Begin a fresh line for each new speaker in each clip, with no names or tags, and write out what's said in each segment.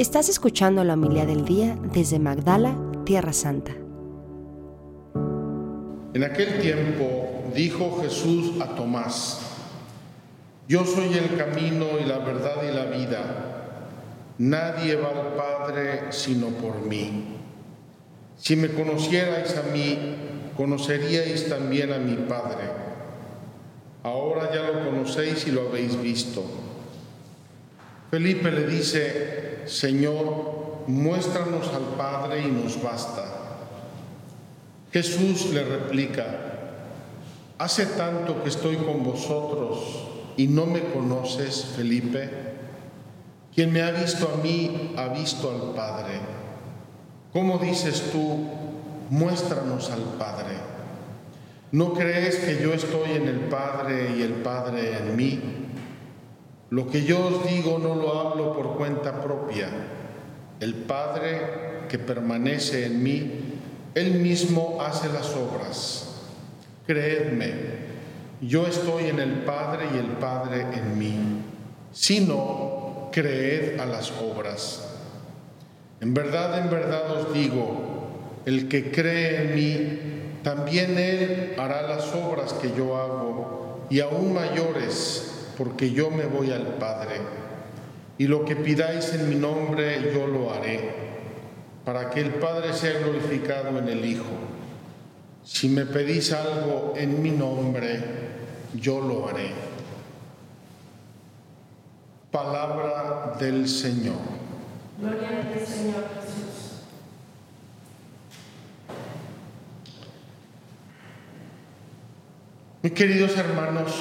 Estás escuchando la humildad del día desde Magdala, Tierra Santa.
En aquel tiempo dijo Jesús a Tomás, Yo soy el camino y la verdad y la vida. Nadie va al Padre sino por mí. Si me conocierais a mí, conoceríais también a mi Padre. Ahora ya lo conocéis y lo habéis visto. Felipe le dice, Señor, muéstranos al Padre y nos basta. Jesús le replica, hace tanto que estoy con vosotros y no me conoces, Felipe. Quien me ha visto a mí ha visto al Padre. ¿Cómo dices tú, muéstranos al Padre? ¿No crees que yo estoy en el Padre y el Padre en mí? Lo que yo os digo no lo hablo por cuenta propia. El Padre que permanece en mí, Él mismo hace las obras. Creedme, yo estoy en el Padre y el Padre en mí. Si no, creed a las obras. En verdad, en verdad os digo, el que cree en mí, también él hará las obras que yo hago, y aún mayores, porque yo me voy al Padre. Y lo que pidáis en mi nombre, yo lo haré, para que el Padre sea glorificado en el Hijo. Si me pedís algo en mi nombre, yo lo haré. Palabra del Señor.
Gloria a ti, Señor Jesús.
Mis queridos hermanos,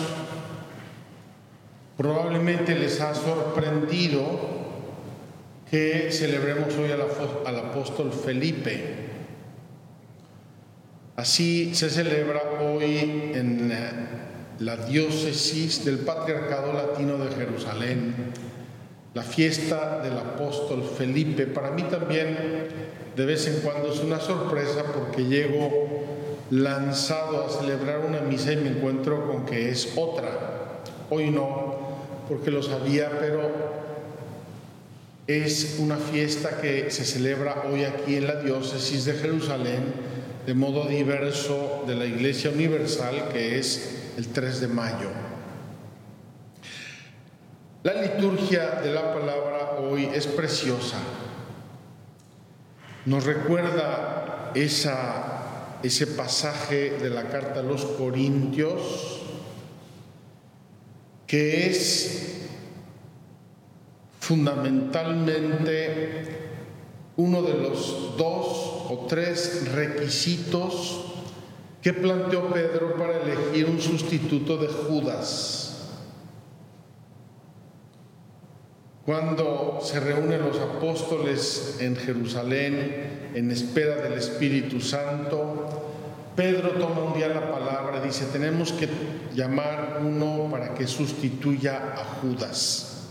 probablemente les ha sorprendido que celebremos hoy al, apóstol Felipe. Así se celebra hoy en la diócesis del Patriarcado Latino de Jerusalén la fiesta del apóstol Felipe. Para mí también de vez en cuando es una sorpresa porque llego lanzado a celebrar una misa y me encuentro con que es otra. Hoy no, porque lo sabía, pero es una fiesta que se celebra hoy aquí en la diócesis de Jerusalén de modo diverso de la Iglesia Universal, que es el 3 de mayo. La liturgia de la palabra hoy es preciosa. Nos recuerda esa, ese pasaje de la carta a los Corintios que es fundamentalmente uno de los dos o tres requisitos que planteó Pedro para elegir un sustituto de Judas. Cuando se reúnen los apóstoles en Jerusalén en espera del Espíritu Santo, Pedro toma un día la palabra dice, tenemos que llamar uno para que sustituya a Judas.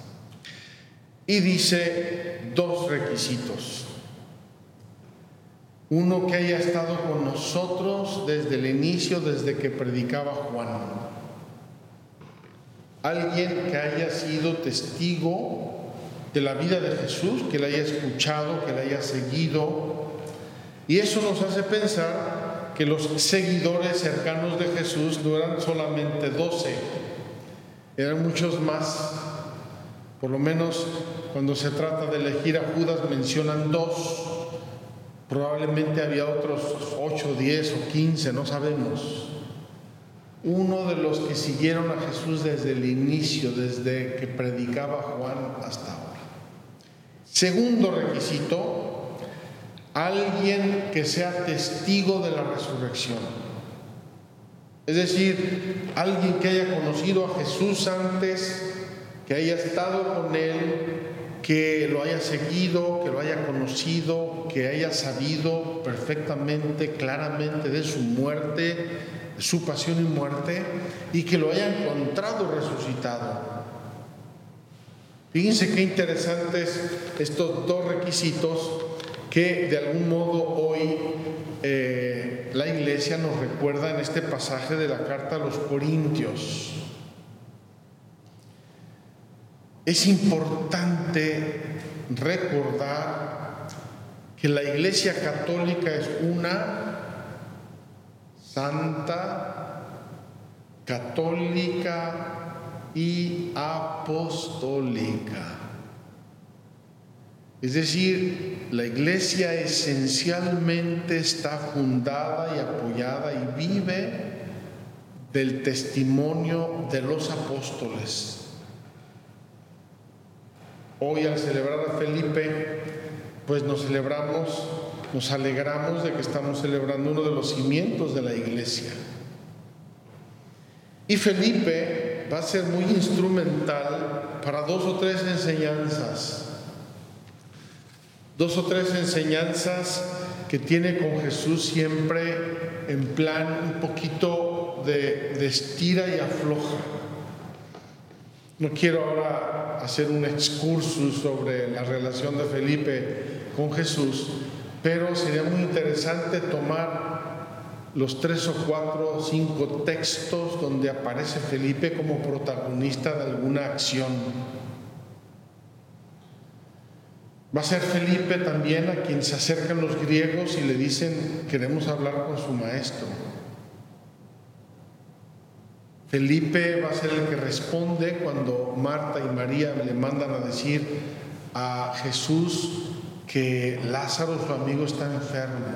Y dice dos requisitos. Uno que haya estado con nosotros desde el inicio, desde que predicaba Juan. Alguien que haya sido testigo de la vida de Jesús, que la haya escuchado, que la haya seguido. Y eso nos hace pensar que los seguidores cercanos de Jesús no eran solamente doce, eran muchos más. Por lo menos cuando se trata de elegir a Judas mencionan dos. Probablemente había otros ocho, diez o quince, no sabemos. Uno de los que siguieron a Jesús desde el inicio, desde que predicaba Juan hasta ahora. Segundo requisito, alguien que sea testigo de la resurrección. Es decir, alguien que haya conocido a Jesús antes, que haya estado con Él, que lo haya seguido, que lo haya conocido, que haya sabido perfectamente, claramente de su muerte, de su pasión y muerte, y que lo haya encontrado resucitado. Fíjense qué interesantes estos dos requisitos que de algún modo hoy eh, la iglesia nos recuerda en este pasaje de la carta a los Corintios. Es importante recordar que la Iglesia Católica es una santa, católica y apostólica. Es decir, la iglesia esencialmente está fundada y apoyada y vive del testimonio de los apóstoles. Hoy al celebrar a Felipe, pues nos celebramos, nos alegramos de que estamos celebrando uno de los cimientos de la iglesia. Y Felipe va a ser muy instrumental para dos o tres enseñanzas dos o tres enseñanzas que tiene con Jesús siempre en plan un poquito de, de estira y afloja. No quiero ahora hacer un excursus sobre la relación de Felipe con Jesús, pero sería muy interesante tomar los tres o cuatro o cinco textos donde aparece Felipe como protagonista de alguna acción Va a ser Felipe también a quien se acercan los griegos y le dicen, queremos hablar con su maestro. Felipe va a ser el que responde cuando Marta y María le mandan a decir a Jesús que Lázaro, su amigo, está enfermo.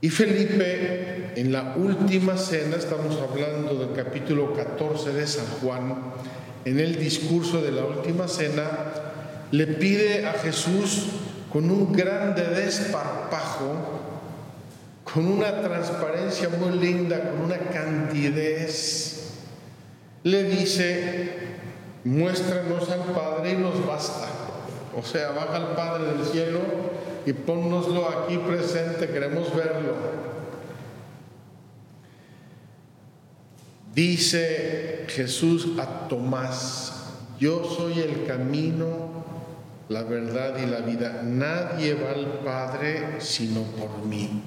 Y Felipe, en la última cena, estamos hablando del capítulo 14 de San Juan, en el discurso de la última cena, le pide a Jesús con un grande desparpajo, con una transparencia muy linda, con una candidez, le dice, muéstranos al Padre y nos basta. O sea, baja al Padre del cielo y ponnoslo aquí presente, queremos verlo. Dice Jesús a Tomás, yo soy el camino, la verdad y la vida. Nadie va al Padre sino por mí.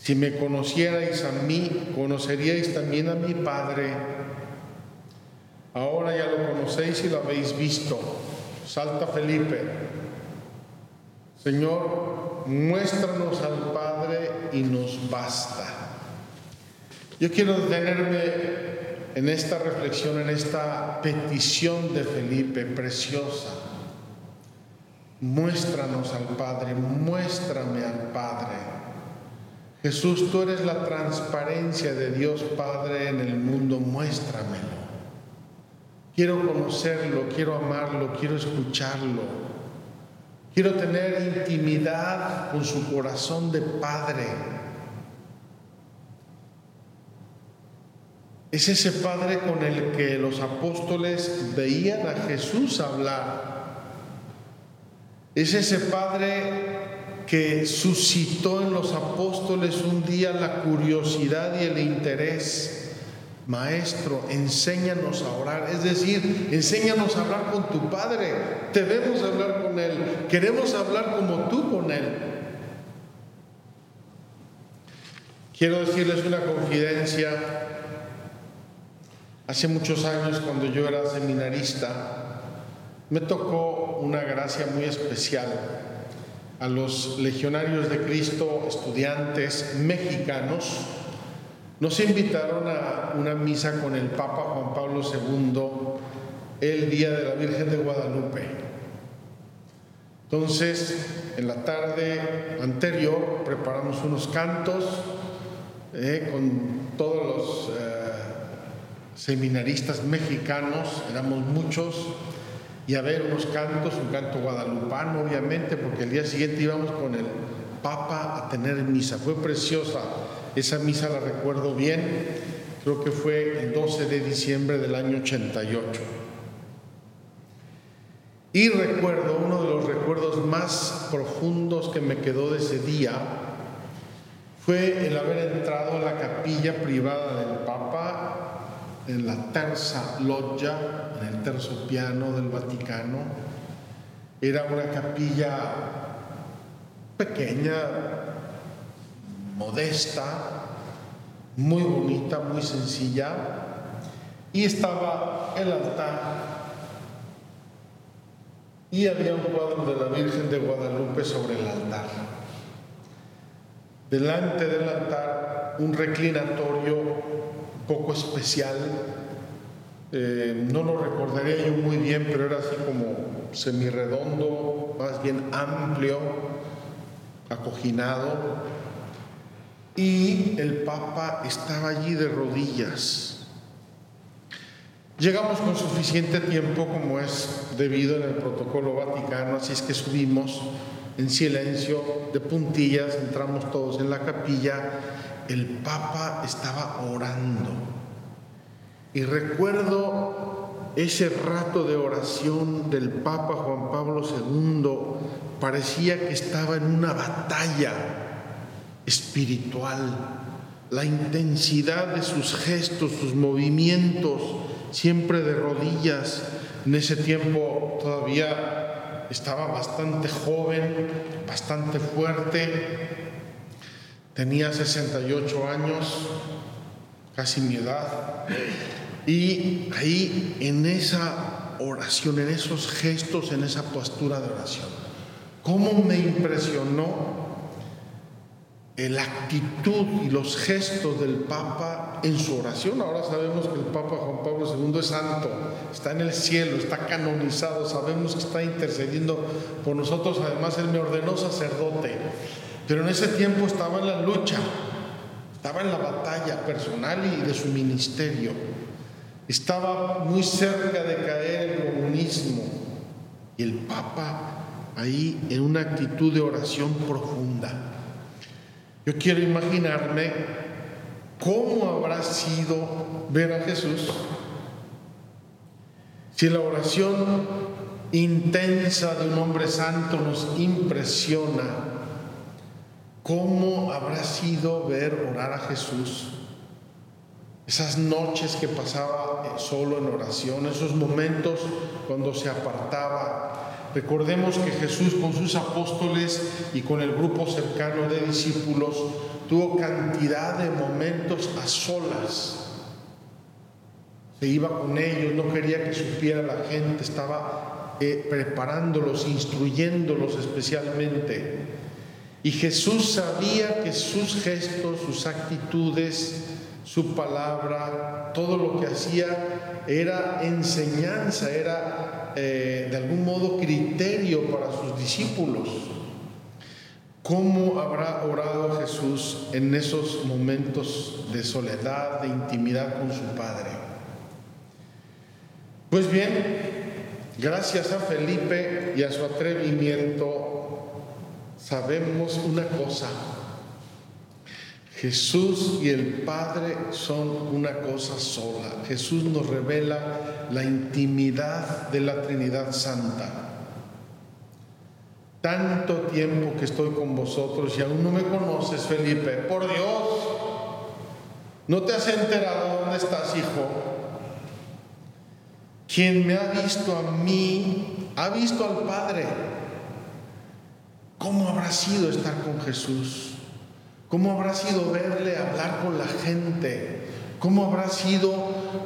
Si me conocierais a mí, conoceríais también a mi Padre. Ahora ya lo conocéis y lo habéis visto. Salta Felipe. Señor, muéstranos al Padre y nos basta. Yo quiero detenerme en esta reflexión, en esta petición de Felipe preciosa. Muéstranos al Padre, muéstrame al Padre. Jesús, tú eres la transparencia de Dios Padre en el mundo, muéstramelo. Quiero conocerlo, quiero amarlo, quiero escucharlo. Quiero tener intimidad con su corazón de Padre. Es ese Padre con el que los apóstoles veían a Jesús hablar. Es ese Padre que suscitó en los apóstoles un día la curiosidad y el interés. Maestro, enséñanos a orar. Es decir, enséñanos a hablar con tu Padre. Debemos hablar con Él. Queremos hablar como tú con Él. Quiero decirles una confidencia Hace muchos años, cuando yo era seminarista, me tocó una gracia muy especial. A los legionarios de Cristo, estudiantes mexicanos, nos invitaron a una misa con el Papa Juan Pablo II el día de la Virgen de Guadalupe. Entonces, en la tarde anterior preparamos unos cantos eh, con todos los... Eh, seminaristas mexicanos, éramos muchos, y a ver unos cantos, un canto guadalupano obviamente, porque el día siguiente íbamos con el Papa a tener misa. Fue preciosa, esa misa la recuerdo bien, creo que fue el 12 de diciembre del año 88. Y recuerdo, uno de los recuerdos más profundos que me quedó de ese día, fue el haber entrado a la capilla privada del Papa en la terza loggia, en el terzo piano del Vaticano. Era una capilla pequeña, modesta, muy bonita, muy sencilla, y estaba el altar y había un cuadro de la Virgen de Guadalupe sobre el altar. Delante del altar un reclinatorio poco especial, eh, no lo recordaría yo muy bien, pero era así como semirredondo, más bien amplio, acoginado, y el Papa estaba allí de rodillas. Llegamos con suficiente tiempo como es debido en el protocolo vaticano, así es que subimos en silencio, de puntillas, entramos todos en la capilla, el Papa estaba orando. Y recuerdo ese rato de oración del Papa Juan Pablo II, parecía que estaba en una batalla espiritual, la intensidad de sus gestos, sus movimientos, siempre de rodillas. En ese tiempo todavía estaba bastante joven, bastante fuerte. Tenía 68 años, casi mi edad. Y ahí en esa oración, en esos gestos, en esa postura de oración, cómo me impresionó la actitud y los gestos del Papa en su oración. Ahora sabemos que el Papa Juan Pablo II es santo, está en el cielo, está canonizado, sabemos que está intercediendo por nosotros. Además, Él me ordenó sacerdote, pero en ese tiempo estaba en la lucha, estaba en la batalla personal y de su ministerio. Estaba muy cerca de caer el comunismo y el Papa ahí en una actitud de oración profunda yo quiero imaginarme cómo habrá sido ver a Jesús si la oración intensa de un hombre santo nos impresiona. ¿Cómo habrá sido ver orar a Jesús? Esas noches que pasaba solo en oración, esos momentos cuando se apartaba Recordemos que Jesús con sus apóstoles y con el grupo cercano de discípulos tuvo cantidad de momentos a solas. Se iba con ellos, no quería que supiera la gente, estaba eh, preparándolos, instruyéndolos especialmente. Y Jesús sabía que sus gestos, sus actitudes, su palabra, todo lo que hacía era enseñanza, era eh, de algún modo criterio para sus discípulos. ¿Cómo habrá orado Jesús en esos momentos de soledad, de intimidad con su Padre? Pues bien, gracias a Felipe y a su atrevimiento, sabemos una cosa, Jesús y el Padre son una cosa sola. Jesús nos revela la intimidad de la Trinidad Santa. Tanto tiempo que estoy con vosotros y aún no me conoces, Felipe. Por Dios, ¿no te has enterado dónde estás, hijo? Quien me ha visto a mí, ha visto al Padre. ¿Cómo habrá sido estar con Jesús? ¿Cómo habrá sido verle hablar con la gente? ¿Cómo habrá sido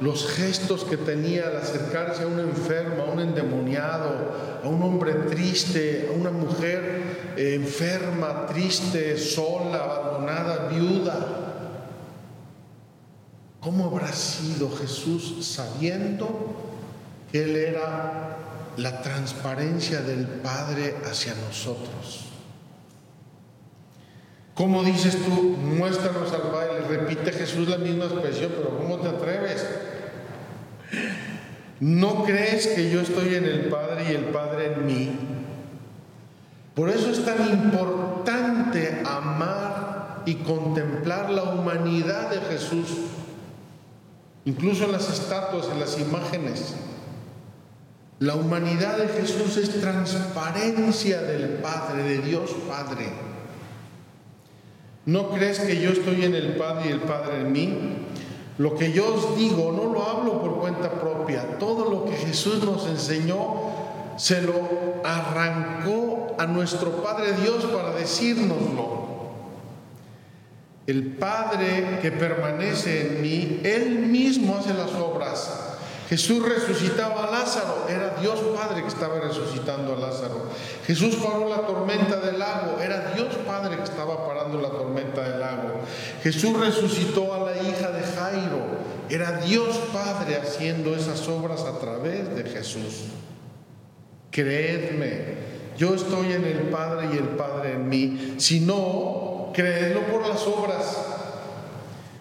los gestos que tenía al acercarse a un enfermo, a un endemoniado, a un hombre triste, a una mujer eh, enferma, triste, sola, abandonada, viuda? ¿Cómo habrá sido Jesús sabiendo que Él era la transparencia del Padre hacia nosotros? ¿Cómo dices tú, muéstranos al Padre? Repite Jesús la misma expresión, pero ¿cómo te atreves? ¿No crees que yo estoy en el Padre y el Padre en mí? Por eso es tan importante amar y contemplar la humanidad de Jesús, incluso en las estatuas, en las imágenes. La humanidad de Jesús es transparencia del Padre, de Dios Padre. ¿No crees que yo estoy en el Padre y el Padre en mí? Lo que yo os digo no lo hablo por cuenta propia. Todo lo que Jesús nos enseñó se lo arrancó a nuestro Padre Dios para decírnoslo. El Padre que permanece en mí, Él mismo hace las obras. Jesús resucitaba a Lázaro, era Dios Padre que estaba resucitando a Lázaro. Jesús paró la tormenta del lago, era Dios Padre que estaba parando la tormenta del lago. Jesús resucitó a la hija de Jairo, era Dios Padre haciendo esas obras a través de Jesús. Creedme, yo estoy en el Padre y el Padre en mí. Si no, creedlo por las obras.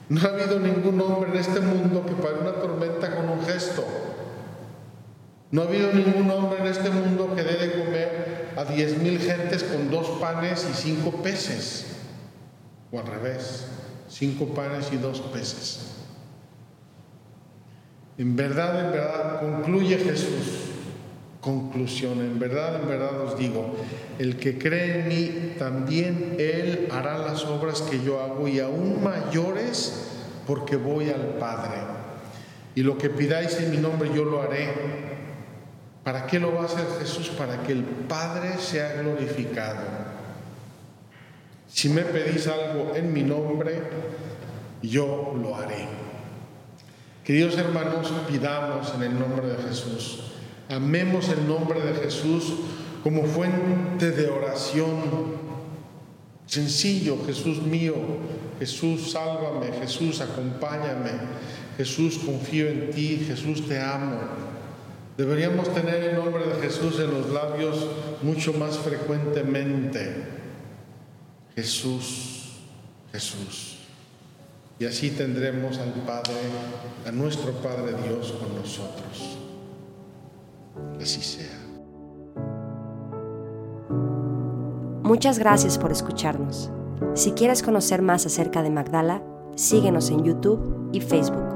No ha habido ningún hombre en este mundo que pare una tormenta con un gesto. No ha habido ningún hombre en este mundo que dé de comer a diez mil gentes con dos panes y cinco peces. O al revés, cinco panes y dos peces. En verdad, en verdad, concluye Jesús. Conclusión, en verdad, en verdad os digo, el que cree en mí, también él hará las obras que yo hago y aún mayores porque voy al Padre. Y lo que pidáis en mi nombre yo lo haré. ¿Para qué lo va a hacer Jesús? Para que el Padre sea glorificado. Si me pedís algo en mi nombre, yo lo haré. Queridos hermanos, pidamos en el nombre de Jesús Amemos el nombre de Jesús como fuente de oración. Sencillo, Jesús mío, Jesús sálvame, Jesús acompáñame, Jesús confío en ti, Jesús te amo. Deberíamos tener el nombre de Jesús en los labios mucho más frecuentemente. Jesús, Jesús. Y así tendremos al Padre, a nuestro Padre Dios con nosotros así sea.
Muchas gracias por escucharnos. Si quieres conocer más acerca de Magdala, síguenos en YouTube y Facebook.